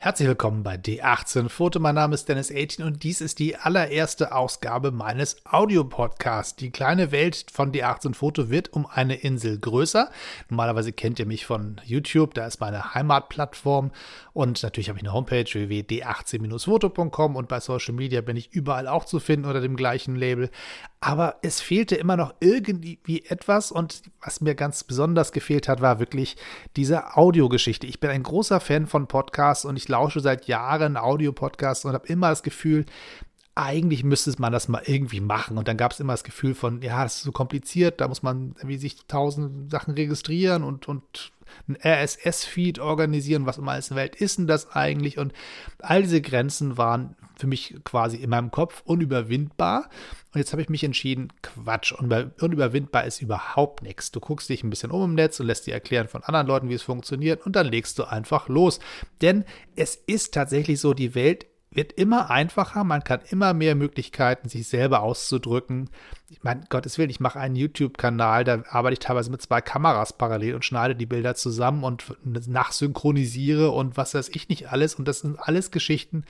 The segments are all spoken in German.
Herzlich willkommen bei D18 Foto. Mein Name ist Dennis 18 und dies ist die allererste Ausgabe meines Audiopodcasts. Die kleine Welt von D18 Foto wird um eine Insel größer. Normalerweise kennt ihr mich von YouTube, da ist meine Heimatplattform und natürlich habe ich eine Homepage www.d18-foto.com und bei Social Media bin ich überall auch zu finden unter dem gleichen Label. Aber es fehlte immer noch irgendwie etwas und was mir ganz besonders gefehlt hat, war wirklich diese Audiogeschichte. Ich bin ein großer Fan von Podcasts und ich lausche seit Jahren Audiopodcasts und habe immer das Gefühl, eigentlich müsste man das mal irgendwie machen. Und dann gab es immer das Gefühl von, ja, das ist so kompliziert, da muss man irgendwie sich tausend Sachen registrieren und, und ein RSS-Feed organisieren, was in der Welt ist denn das eigentlich? Und all diese Grenzen waren für mich quasi in meinem Kopf unüberwindbar. Und jetzt habe ich mich entschieden, Quatsch, unüberwindbar ist überhaupt nichts. Du guckst dich ein bisschen um im Netz und lässt dir erklären von anderen Leuten, wie es funktioniert und dann legst du einfach los. Denn es ist tatsächlich so, die Welt wird immer einfacher, man kann immer mehr Möglichkeiten, sich selber auszudrücken. Ich meine, Gottes Willen, ich mache einen YouTube-Kanal, da arbeite ich teilweise mit zwei Kameras parallel und schneide die Bilder zusammen und nachsynchronisiere und was weiß ich nicht alles. Und das sind alles Geschichten,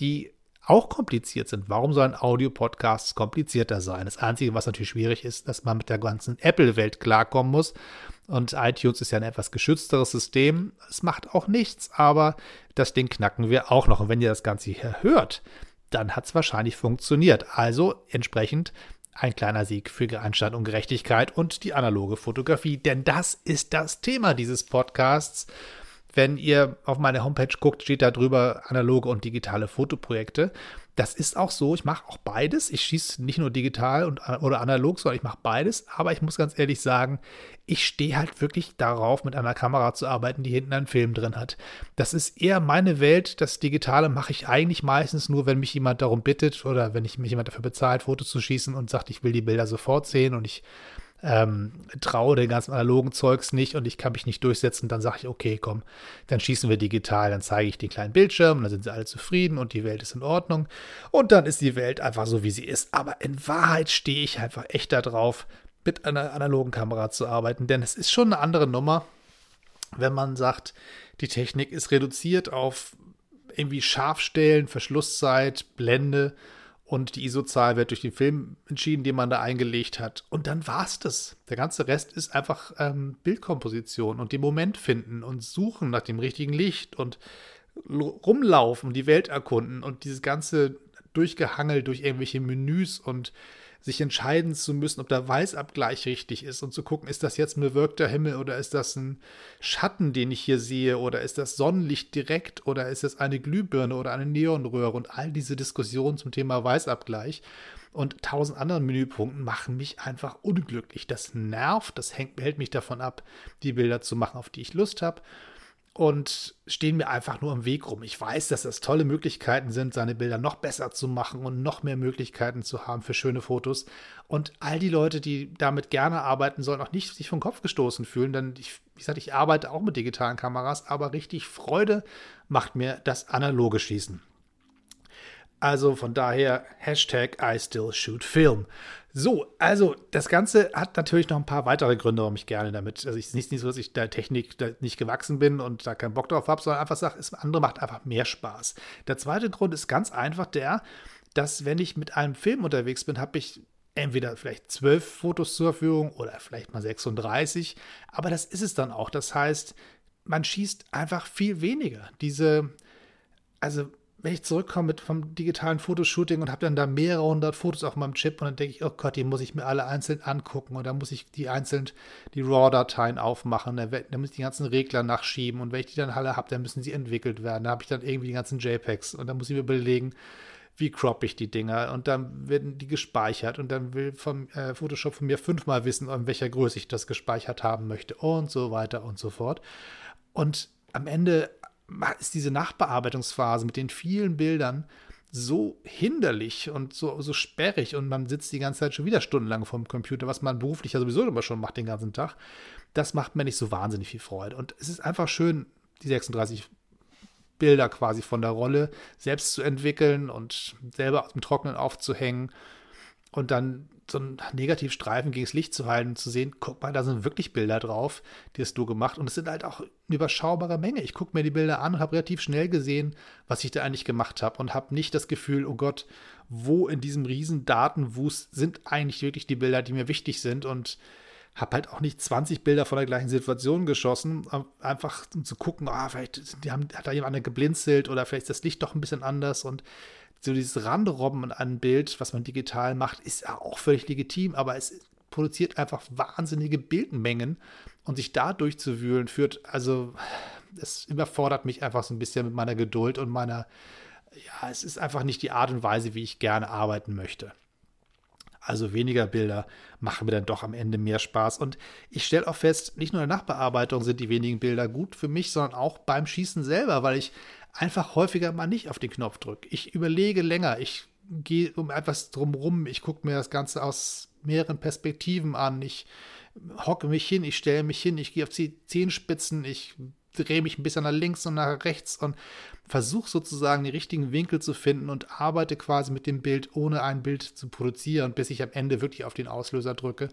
die auch kompliziert sind. Warum sollen Audio-Podcasts komplizierter sein? Das Einzige, was natürlich schwierig ist, dass man mit der ganzen Apple-Welt klarkommen muss. Und iTunes ist ja ein etwas geschützteres System. Es macht auch nichts, aber das Ding knacken wir auch noch. Und wenn ihr das Ganze hier hört, dann hat es wahrscheinlich funktioniert. Also entsprechend ein kleiner Sieg für Anstand und Gerechtigkeit und die analoge Fotografie. Denn das ist das Thema dieses Podcasts. Wenn ihr auf meine Homepage guckt, steht da drüber analoge und digitale Fotoprojekte. Das ist auch so. Ich mache auch beides. Ich schieße nicht nur digital und, oder analog, sondern ich mache beides. Aber ich muss ganz ehrlich sagen, ich stehe halt wirklich darauf, mit einer Kamera zu arbeiten, die hinten einen Film drin hat. Das ist eher meine Welt. Das Digitale mache ich eigentlich meistens nur, wenn mich jemand darum bittet oder wenn ich mich jemand dafür bezahlt, Fotos zu schießen und sagt, ich will die Bilder sofort sehen und ich ähm, traue den ganzen analogen Zeugs nicht und ich kann mich nicht durchsetzen, dann sage ich, okay, komm, dann schießen wir digital, dann zeige ich den kleinen Bildschirm dann sind sie alle zufrieden und die Welt ist in Ordnung. Und dann ist die Welt einfach so, wie sie ist. Aber in Wahrheit stehe ich einfach echt darauf, mit einer analogen Kamera zu arbeiten, denn es ist schon eine andere Nummer, wenn man sagt, die Technik ist reduziert auf irgendwie Scharfstellen, Verschlusszeit, Blende und die ISO-Zahl wird durch den Film entschieden, den man da eingelegt hat. Und dann war es das. Der ganze Rest ist einfach ähm, Bildkomposition und den Moment finden und suchen nach dem richtigen Licht und rumlaufen, die Welt erkunden und dieses ganze Durchgehangel durch irgendwelche Menüs und sich entscheiden zu müssen, ob der Weißabgleich richtig ist und zu gucken, ist das jetzt ein bewirkter Himmel oder ist das ein Schatten, den ich hier sehe oder ist das Sonnenlicht direkt oder ist es eine Glühbirne oder eine Neonröhre und all diese Diskussionen zum Thema Weißabgleich und tausend anderen Menüpunkten machen mich einfach unglücklich. Das nervt, das hält mich davon ab, die Bilder zu machen, auf die ich Lust habe und stehen mir einfach nur im Weg rum. Ich weiß, dass das tolle Möglichkeiten sind, seine Bilder noch besser zu machen und noch mehr Möglichkeiten zu haben für schöne Fotos. Und all die Leute, die damit gerne arbeiten, sollen auch nicht sich vom Kopf gestoßen fühlen, denn ich, wie gesagt, ich arbeite auch mit digitalen Kameras, aber richtig Freude macht mir das analoge Schießen. Also von daher Hashtag I still shoot film. So, also das Ganze hat natürlich noch ein paar weitere Gründe, warum ich gerne damit. Also es ist nicht so, dass ich der Technik da nicht gewachsen bin und da keinen Bock drauf habe, sondern einfach sage, das andere macht einfach mehr Spaß. Der zweite Grund ist ganz einfach der, dass wenn ich mit einem Film unterwegs bin, habe ich entweder vielleicht zwölf Fotos zur Verfügung oder vielleicht mal 36, aber das ist es dann auch. Das heißt, man schießt einfach viel weniger. Diese, also wenn ich zurückkomme mit vom digitalen Fotoshooting und habe dann da mehrere hundert Fotos auf meinem Chip und dann denke ich, oh Gott, die muss ich mir alle einzeln angucken und dann muss ich die einzeln die RAW-Dateien aufmachen, dann, muss ich die ganzen Regler nachschieben und wenn ich die dann alle habe, dann müssen sie entwickelt werden. Da habe ich dann irgendwie die ganzen JPEGs und dann muss ich mir überlegen, wie crop ich die Dinger und dann werden die gespeichert und dann will vom äh, Photoshop von mir fünfmal wissen, in welcher Größe ich das gespeichert haben möchte und so weiter und so fort. Und am Ende ist diese Nachbearbeitungsphase mit den vielen Bildern so hinderlich und so, so sperrig und man sitzt die ganze Zeit schon wieder stundenlang vor dem Computer, was man beruflich ja sowieso immer schon macht den ganzen Tag. Das macht mir nicht so wahnsinnig viel Freude. Und es ist einfach schön, die 36 Bilder quasi von der Rolle selbst zu entwickeln und selber aus dem Trocknen aufzuhängen und dann so einen Negativstreifen gegen das Licht zu halten und zu sehen, guck mal, da sind wirklich Bilder drauf, die hast du gemacht. Und es sind halt auch eine überschaubare Menge. Ich gucke mir die Bilder an und habe relativ schnell gesehen, was ich da eigentlich gemacht habe und habe nicht das Gefühl, oh Gott, wo in diesem riesen Datenwust sind eigentlich wirklich die Bilder, die mir wichtig sind und habe halt auch nicht 20 Bilder von der gleichen Situation geschossen, einfach um zu gucken, ah, vielleicht die haben, hat da jemand geblinzelt oder vielleicht ist das Licht doch ein bisschen anders und so dieses Randerobben an Bild, was man digital macht, ist ja auch völlig legitim, aber es produziert einfach wahnsinnige Bildmengen und sich da durchzuwühlen führt, also es überfordert mich einfach so ein bisschen mit meiner Geduld und meiner, ja, es ist einfach nicht die Art und Weise, wie ich gerne arbeiten möchte. Also weniger Bilder machen mir dann doch am Ende mehr Spaß. Und ich stelle auch fest, nicht nur in der Nachbearbeitung sind die wenigen Bilder gut für mich, sondern auch beim Schießen selber, weil ich einfach häufiger mal nicht auf den Knopf drücke. Ich überlege länger, ich gehe um etwas drumrum, ich gucke mir das Ganze aus mehreren Perspektiven an, ich hocke mich hin, ich stelle mich hin, ich gehe auf die Zehenspitzen, ich drehe mich ein bisschen nach links und nach rechts und versuche sozusagen die richtigen Winkel zu finden und arbeite quasi mit dem Bild, ohne ein Bild zu produzieren, bis ich am Ende wirklich auf den Auslöser drücke.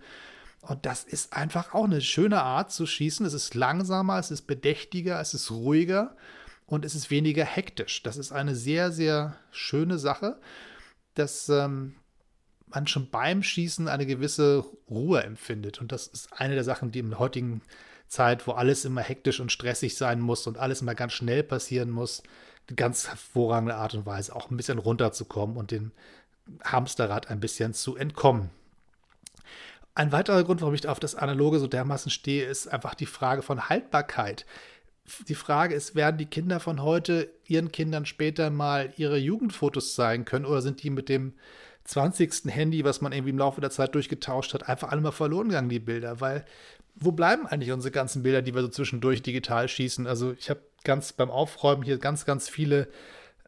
Und das ist einfach auch eine schöne Art zu schießen. Es ist langsamer, es ist bedächtiger, es ist ruhiger und es ist weniger hektisch. Das ist eine sehr, sehr schöne Sache, dass ähm, man schon beim Schießen eine gewisse Ruhe empfindet. Und das ist eine der Sachen, die im heutigen Zeit, wo alles immer hektisch und stressig sein muss und alles immer ganz schnell passieren muss, eine ganz hervorragende Art und Weise, auch ein bisschen runterzukommen und dem Hamsterrad ein bisschen zu entkommen. Ein weiterer Grund, warum ich auf das Analoge so dermaßen stehe, ist einfach die Frage von Haltbarkeit die Frage ist, werden die Kinder von heute ihren Kindern später mal ihre Jugendfotos zeigen können oder sind die mit dem 20. Handy, was man irgendwie im Laufe der Zeit durchgetauscht hat, einfach alle mal verloren gegangen, die Bilder? Weil, wo bleiben eigentlich unsere ganzen Bilder, die wir so zwischendurch digital schießen? Also, ich habe ganz beim Aufräumen hier ganz, ganz viele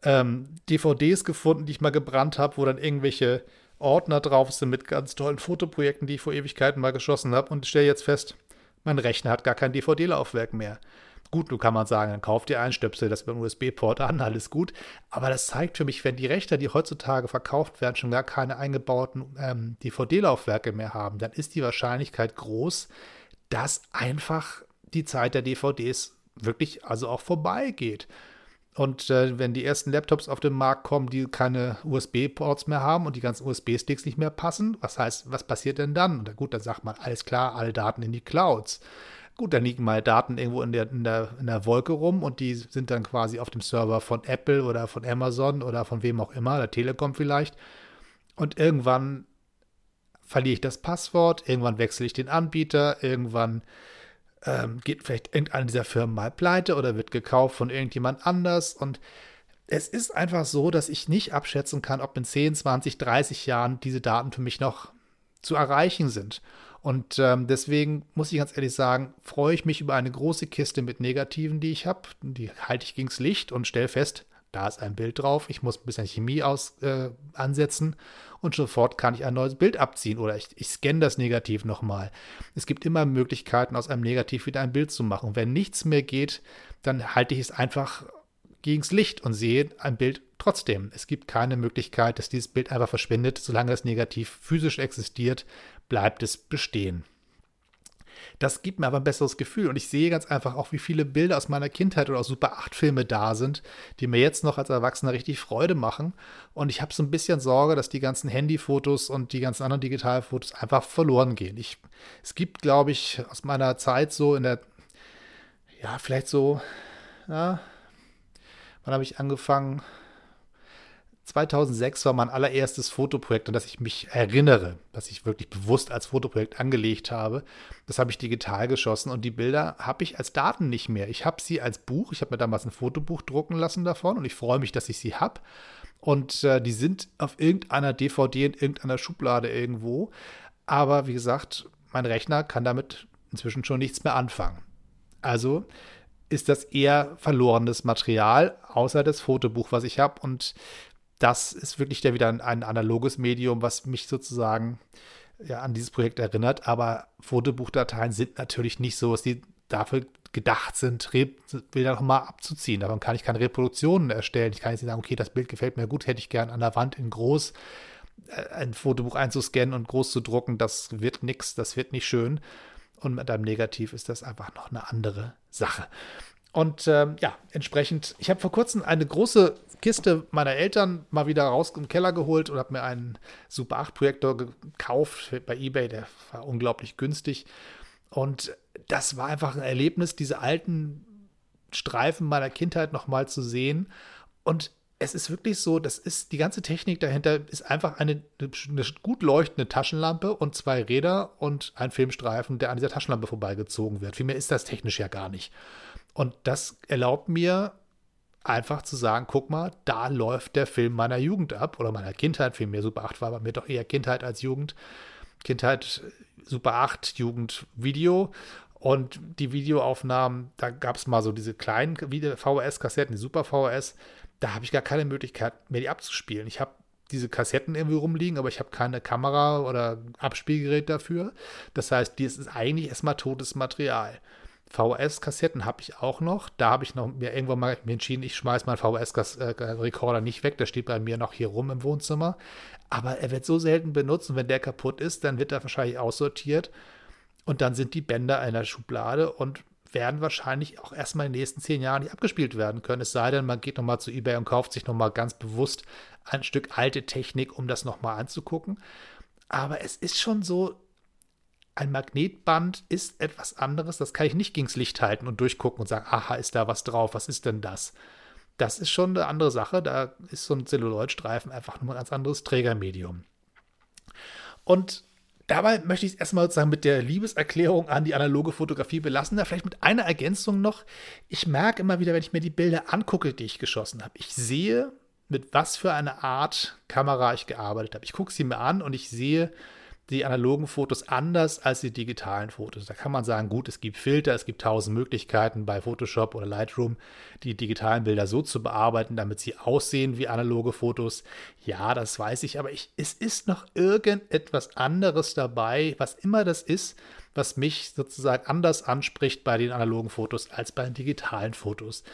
ähm, DVDs gefunden, die ich mal gebrannt habe, wo dann irgendwelche Ordner drauf sind mit ganz tollen Fotoprojekten, die ich vor Ewigkeiten mal geschossen habe und stelle jetzt fest, mein Rechner hat gar kein DVD-Laufwerk mehr. Gut, nun kann man sagen, dann kauft ihr einen Stöpsel, das einen USB-Port an, alles gut. Aber das zeigt für mich, wenn die Rechner, die heutzutage verkauft werden, schon gar keine eingebauten ähm, DVD-Laufwerke mehr haben, dann ist die Wahrscheinlichkeit groß, dass einfach die Zeit der DVDs wirklich also auch vorbeigeht. Und äh, wenn die ersten Laptops auf den Markt kommen, die keine USB-Ports mehr haben und die ganzen USB-Sticks nicht mehr passen, was heißt, was passiert denn dann? Und gut, dann sagt man, alles klar, alle Daten in die Clouds. Gut, dann liegen mal Daten irgendwo in der, in, der, in der Wolke rum und die sind dann quasi auf dem Server von Apple oder von Amazon oder von wem auch immer, der Telekom vielleicht. Und irgendwann verliere ich das Passwort, irgendwann wechsle ich den Anbieter, irgendwann ähm, geht vielleicht irgendeine dieser Firmen mal pleite oder wird gekauft von irgendjemand anders. Und es ist einfach so, dass ich nicht abschätzen kann, ob in 10, 20, 30 Jahren diese Daten für mich noch zu erreichen sind. Und ähm, deswegen muss ich ganz ehrlich sagen, freue ich mich über eine große Kiste mit Negativen, die ich habe. Die halte ich gegens Licht und stelle fest, da ist ein Bild drauf. Ich muss ein bisschen Chemie aus, äh, ansetzen und sofort kann ich ein neues Bild abziehen oder ich, ich scanne das Negativ nochmal. Es gibt immer Möglichkeiten, aus einem Negativ wieder ein Bild zu machen. Und wenn nichts mehr geht, dann halte ich es einfach gegens Licht und sehe ein Bild trotzdem. Es gibt keine Möglichkeit, dass dieses Bild einfach verschwindet. Solange das Negativ physisch existiert, bleibt es bestehen. Das gibt mir aber ein besseres Gefühl und ich sehe ganz einfach auch, wie viele Bilder aus meiner Kindheit oder aus Super 8 Filme da sind, die mir jetzt noch als Erwachsener richtig Freude machen. Und ich habe so ein bisschen Sorge, dass die ganzen Handyfotos und die ganzen anderen Digitalfotos einfach verloren gehen. Ich, es gibt, glaube ich, aus meiner Zeit so in der, ja, vielleicht so, ja, wann habe ich angefangen? 2006 war mein allererstes Fotoprojekt, an das ich mich erinnere, das ich wirklich bewusst als Fotoprojekt angelegt habe. Das habe ich digital geschossen und die Bilder habe ich als Daten nicht mehr. Ich habe sie als Buch, ich habe mir damals ein Fotobuch drucken lassen davon und ich freue mich, dass ich sie habe. Und äh, die sind auf irgendeiner DVD in irgendeiner Schublade irgendwo. Aber wie gesagt, mein Rechner kann damit inzwischen schon nichts mehr anfangen. Also ist das eher verlorenes Material, außer das Fotobuch, was ich habe. Und das ist wirklich der wieder ein, ein analoges Medium, was mich sozusagen ja, an dieses Projekt erinnert. Aber Fotobuchdateien sind natürlich nicht so, dass die dafür gedacht sind, Bilder nochmal abzuziehen. Davon kann ich keine Reproduktionen erstellen. Ich kann jetzt nicht sagen, okay, das Bild gefällt mir gut, hätte ich gern an der Wand in groß. äh, ein Fotobuch einzuscannen und groß zu drucken, das wird nichts, das wird nicht schön. Und mit einem Negativ ist das einfach noch eine andere Sache. Und ähm, ja, entsprechend, ich habe vor kurzem eine große Kiste meiner Eltern mal wieder raus im Keller geholt und habe mir einen Super 8 Projektor gekauft bei eBay. Der war unglaublich günstig. Und das war einfach ein Erlebnis, diese alten Streifen meiner Kindheit nochmal zu sehen. Und es ist wirklich so, das ist die ganze Technik dahinter ist einfach eine, eine, gut leuchtende Taschenlampe und zwei Räder und ein Filmstreifen, der an dieser Taschenlampe vorbeigezogen wird. Vielmehr ist das technisch ja gar nicht. Und das erlaubt mir einfach zu sagen, guck mal, da läuft der Film meiner Jugend ab oder meiner Kindheit, vielmehr Super 8 war bei mir doch eher Kindheit als Jugend. Kindheit Super 8, Jugend, Video. Und die Videoaufnahmen, da gab es mal so diese kleinen VHS-Kassetten, die Super VHS. Da habe ich gar keine Möglichkeit mehr, die abzuspielen. Ich habe diese Kassetten irgendwie rumliegen, aber ich habe keine Kamera oder Abspielgerät dafür. Das heißt, die ist eigentlich erstmal totes Material. VHS-Kassetten habe ich auch noch. Da habe ich noch mir irgendwann mal entschieden, ich schmeiße meinen VHS-Rekorder nicht weg. Der steht bei mir noch hier rum im Wohnzimmer. Aber er wird so selten benutzt und wenn der kaputt ist, dann wird er wahrscheinlich aussortiert. Und dann sind die Bänder einer Schublade und werden wahrscheinlich auch erstmal in den nächsten zehn Jahren nicht abgespielt werden können. Es sei denn, man geht nochmal zu eBay und kauft sich nochmal ganz bewusst ein Stück alte Technik, um das nochmal anzugucken. Aber es ist schon so, ein Magnetband ist etwas anderes. Das kann ich nicht gegens Licht halten und durchgucken und sagen, aha, ist da was drauf? Was ist denn das? Das ist schon eine andere Sache. Da ist so ein Zelluloidstreifen einfach nur ein ganz anderes Trägermedium. Und dabei möchte ich es erstmal sozusagen mit der Liebeserklärung an die analoge Fotografie belassen. Da vielleicht mit einer Ergänzung noch. Ich merke immer wieder, wenn ich mir die Bilder angucke, die ich geschossen habe, ich sehe, mit was für einer Art Kamera ich gearbeitet habe. Ich gucke sie mir an und ich sehe, die analogen Fotos anders als die digitalen Fotos. Da kann man sagen, gut, es gibt Filter, es gibt tausend Möglichkeiten bei Photoshop oder Lightroom, die digitalen Bilder so zu bearbeiten, damit sie aussehen wie analoge Fotos. Ja, das weiß ich, aber ich, es ist noch irgendetwas anderes dabei, was immer das ist, was mich sozusagen anders anspricht bei den analogen Fotos als bei den digitalen Fotos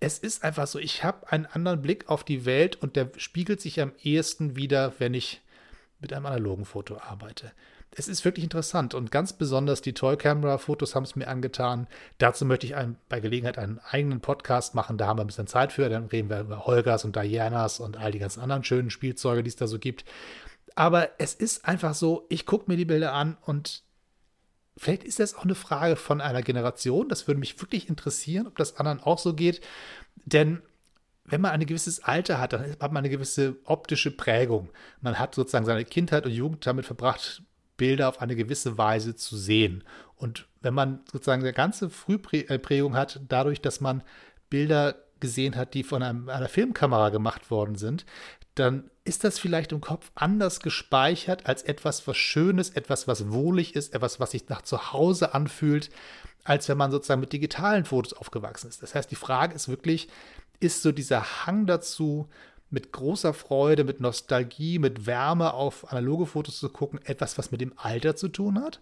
es ist einfach so, ich habe einen anderen Blick auf die Welt und der spiegelt sich am ehesten wieder, wenn ich mit einem analogen Foto arbeite. Es ist wirklich interessant und ganz besonders die Toy Camera Fotos haben es mir angetan. Dazu möchte ich einen, bei Gelegenheit einen eigenen Podcast machen. Da haben wir ein bisschen Zeit für. Dann reden wir über Holgers und Dianas und all die ganzen anderen schönen Spielzeuge, die es da so gibt. Aber es ist einfach so, ich gucke mir die Bilder an und vielleicht ist das auch eine Frage von einer Generation. Das würde mich wirklich interessieren, ob das anderen auch so geht. Denn wenn man ein gewisses Alter hat, dann hat man eine gewisse optische Prägung. Man hat sozusagen seine Kindheit und Jugend damit verbracht, Bilder auf eine gewisse Weise zu sehen. Und wenn man sozusagen eine ganze Frühprägung hat, dadurch, dass man Bilder gesehen hat, die von einem, einer Filmkamera gemacht worden sind, dann ist das vielleicht im Kopf anders gespeichert als etwas, was Schönes, etwas, was wohlig ist, etwas, was sich nach Zuhause anfühlt, als wenn man sozusagen mit digitalen Fotos aufgewachsen ist. Das heißt, die Frage ist wirklich, ist so dieser Hang dazu, mit großer Freude, mit Nostalgie, mit Wärme auf analoge Fotos zu gucken, etwas, was mit dem Alter zu tun hat.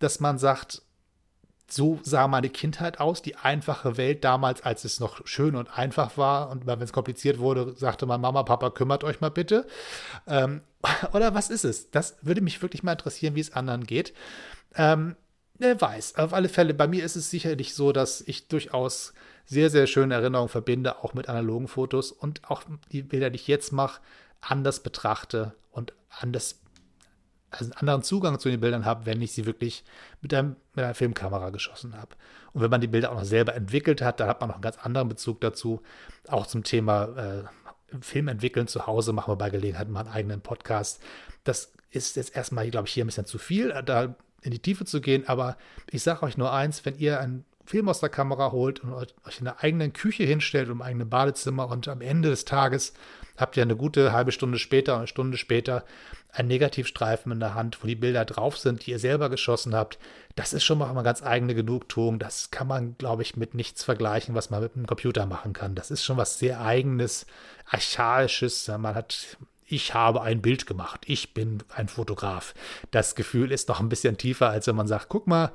Dass man sagt, so sah meine Kindheit aus, die einfache Welt damals, als es noch schön und einfach war. Und wenn es kompliziert wurde, sagte man, Mama, Papa, kümmert euch mal bitte. Ähm, oder was ist es? Das würde mich wirklich mal interessieren, wie es anderen geht. Ähm, wer weiß. Auf alle Fälle, bei mir ist es sicherlich so, dass ich durchaus sehr, sehr schöne Erinnerungen verbinde, auch mit analogen Fotos und auch die Bilder, die ich jetzt mache, anders betrachte und anders, also einen anderen Zugang zu den Bildern habe, wenn ich sie wirklich mit, einem, mit einer Filmkamera geschossen habe. Und wenn man die Bilder auch noch selber entwickelt hat, dann hat man noch einen ganz anderen Bezug dazu. Auch zum Thema äh, Film entwickeln zu Hause machen wir bei Gelegenheit mal einen eigenen Podcast. Das ist jetzt erstmal, glaube ich, hier ein bisschen zu viel, da in die Tiefe zu gehen. Aber ich sage euch nur eins, wenn ihr ein Film aus der Kamera holt und euch in der eigenen Küche hinstellt, im eigenen Badezimmer und am Ende des Tages habt ihr eine gute halbe Stunde später, eine Stunde später einen Negativstreifen in der Hand, wo die Bilder drauf sind, die ihr selber geschossen habt. Das ist schon mal eine ganz eigene Genugtuung. Das kann man, glaube ich, mit nichts vergleichen, was man mit einem Computer machen kann. Das ist schon was sehr eigenes, archaisches. Man hat ich habe ein Bild gemacht, ich bin ein Fotograf. Das Gefühl ist noch ein bisschen tiefer, als wenn man sagt, guck mal,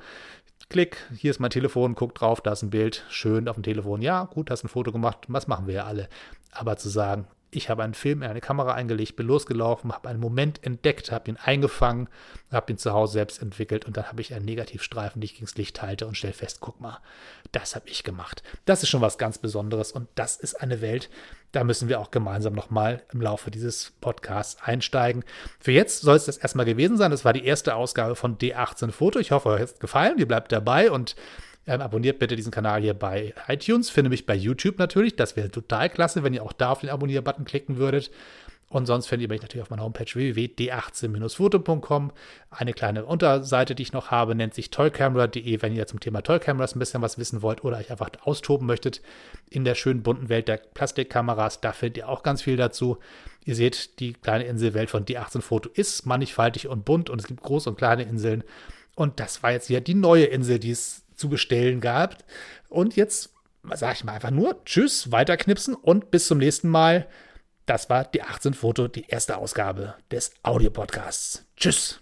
Klick, hier ist mein Telefon, guck drauf, da ist ein Bild, schön auf dem Telefon. Ja, gut, hast ein Foto gemacht, was machen wir ja alle. Aber zu sagen, Ich habe einen Film in eine Kamera eingelegt, bin losgelaufen, habe einen Moment entdeckt, habe ihn eingefangen, habe ihn zu Hause selbst entwickelt und dann habe ich einen Negativstreifen, den ich gegen das Licht halte und stelle fest, guck mal, das habe ich gemacht. Das ist schon was ganz Besonderes und das ist eine Welt, da müssen wir auch gemeinsam nochmal im Laufe dieses Podcasts einsteigen. Für jetzt soll es das erstmal gewesen sein. Das war die erste Ausgabe von D18 Foto. Ich hoffe, euch hat es gefallen. Ihr bleibt dabei und ähm, abonniert bitte diesen Kanal hier bei iTunes. Finde mich bei YouTube natürlich. Das wäre total klasse, wenn ihr auch da auf den Abonnier-Button klicken würdet. Und sonst findet ihr mich natürlich auf meiner Homepage www.d18-foto.com. Eine kleine Unterseite, die ich noch habe, nennt sich toycamera.de, wenn ihr zum Thema Toycameras ein bisschen was wissen wollt oder euch einfach austoben möchtet in der schönen bunten Welt der Plastikkameras. Da findet ihr auch ganz viel dazu. Ihr seht, die kleine Inselwelt von D18 Foto ist mannigfaltig und bunt und es gibt große und kleine Inseln. Und das war jetzt hier die neue Insel, die es zu bestellen gab. Und jetzt sage ich mal einfach nur Tschüss, weiterknipsen und bis zum nächsten Mal. Das war die 18 Foto, die erste Ausgabe des Audiopodcasts. Tschüss.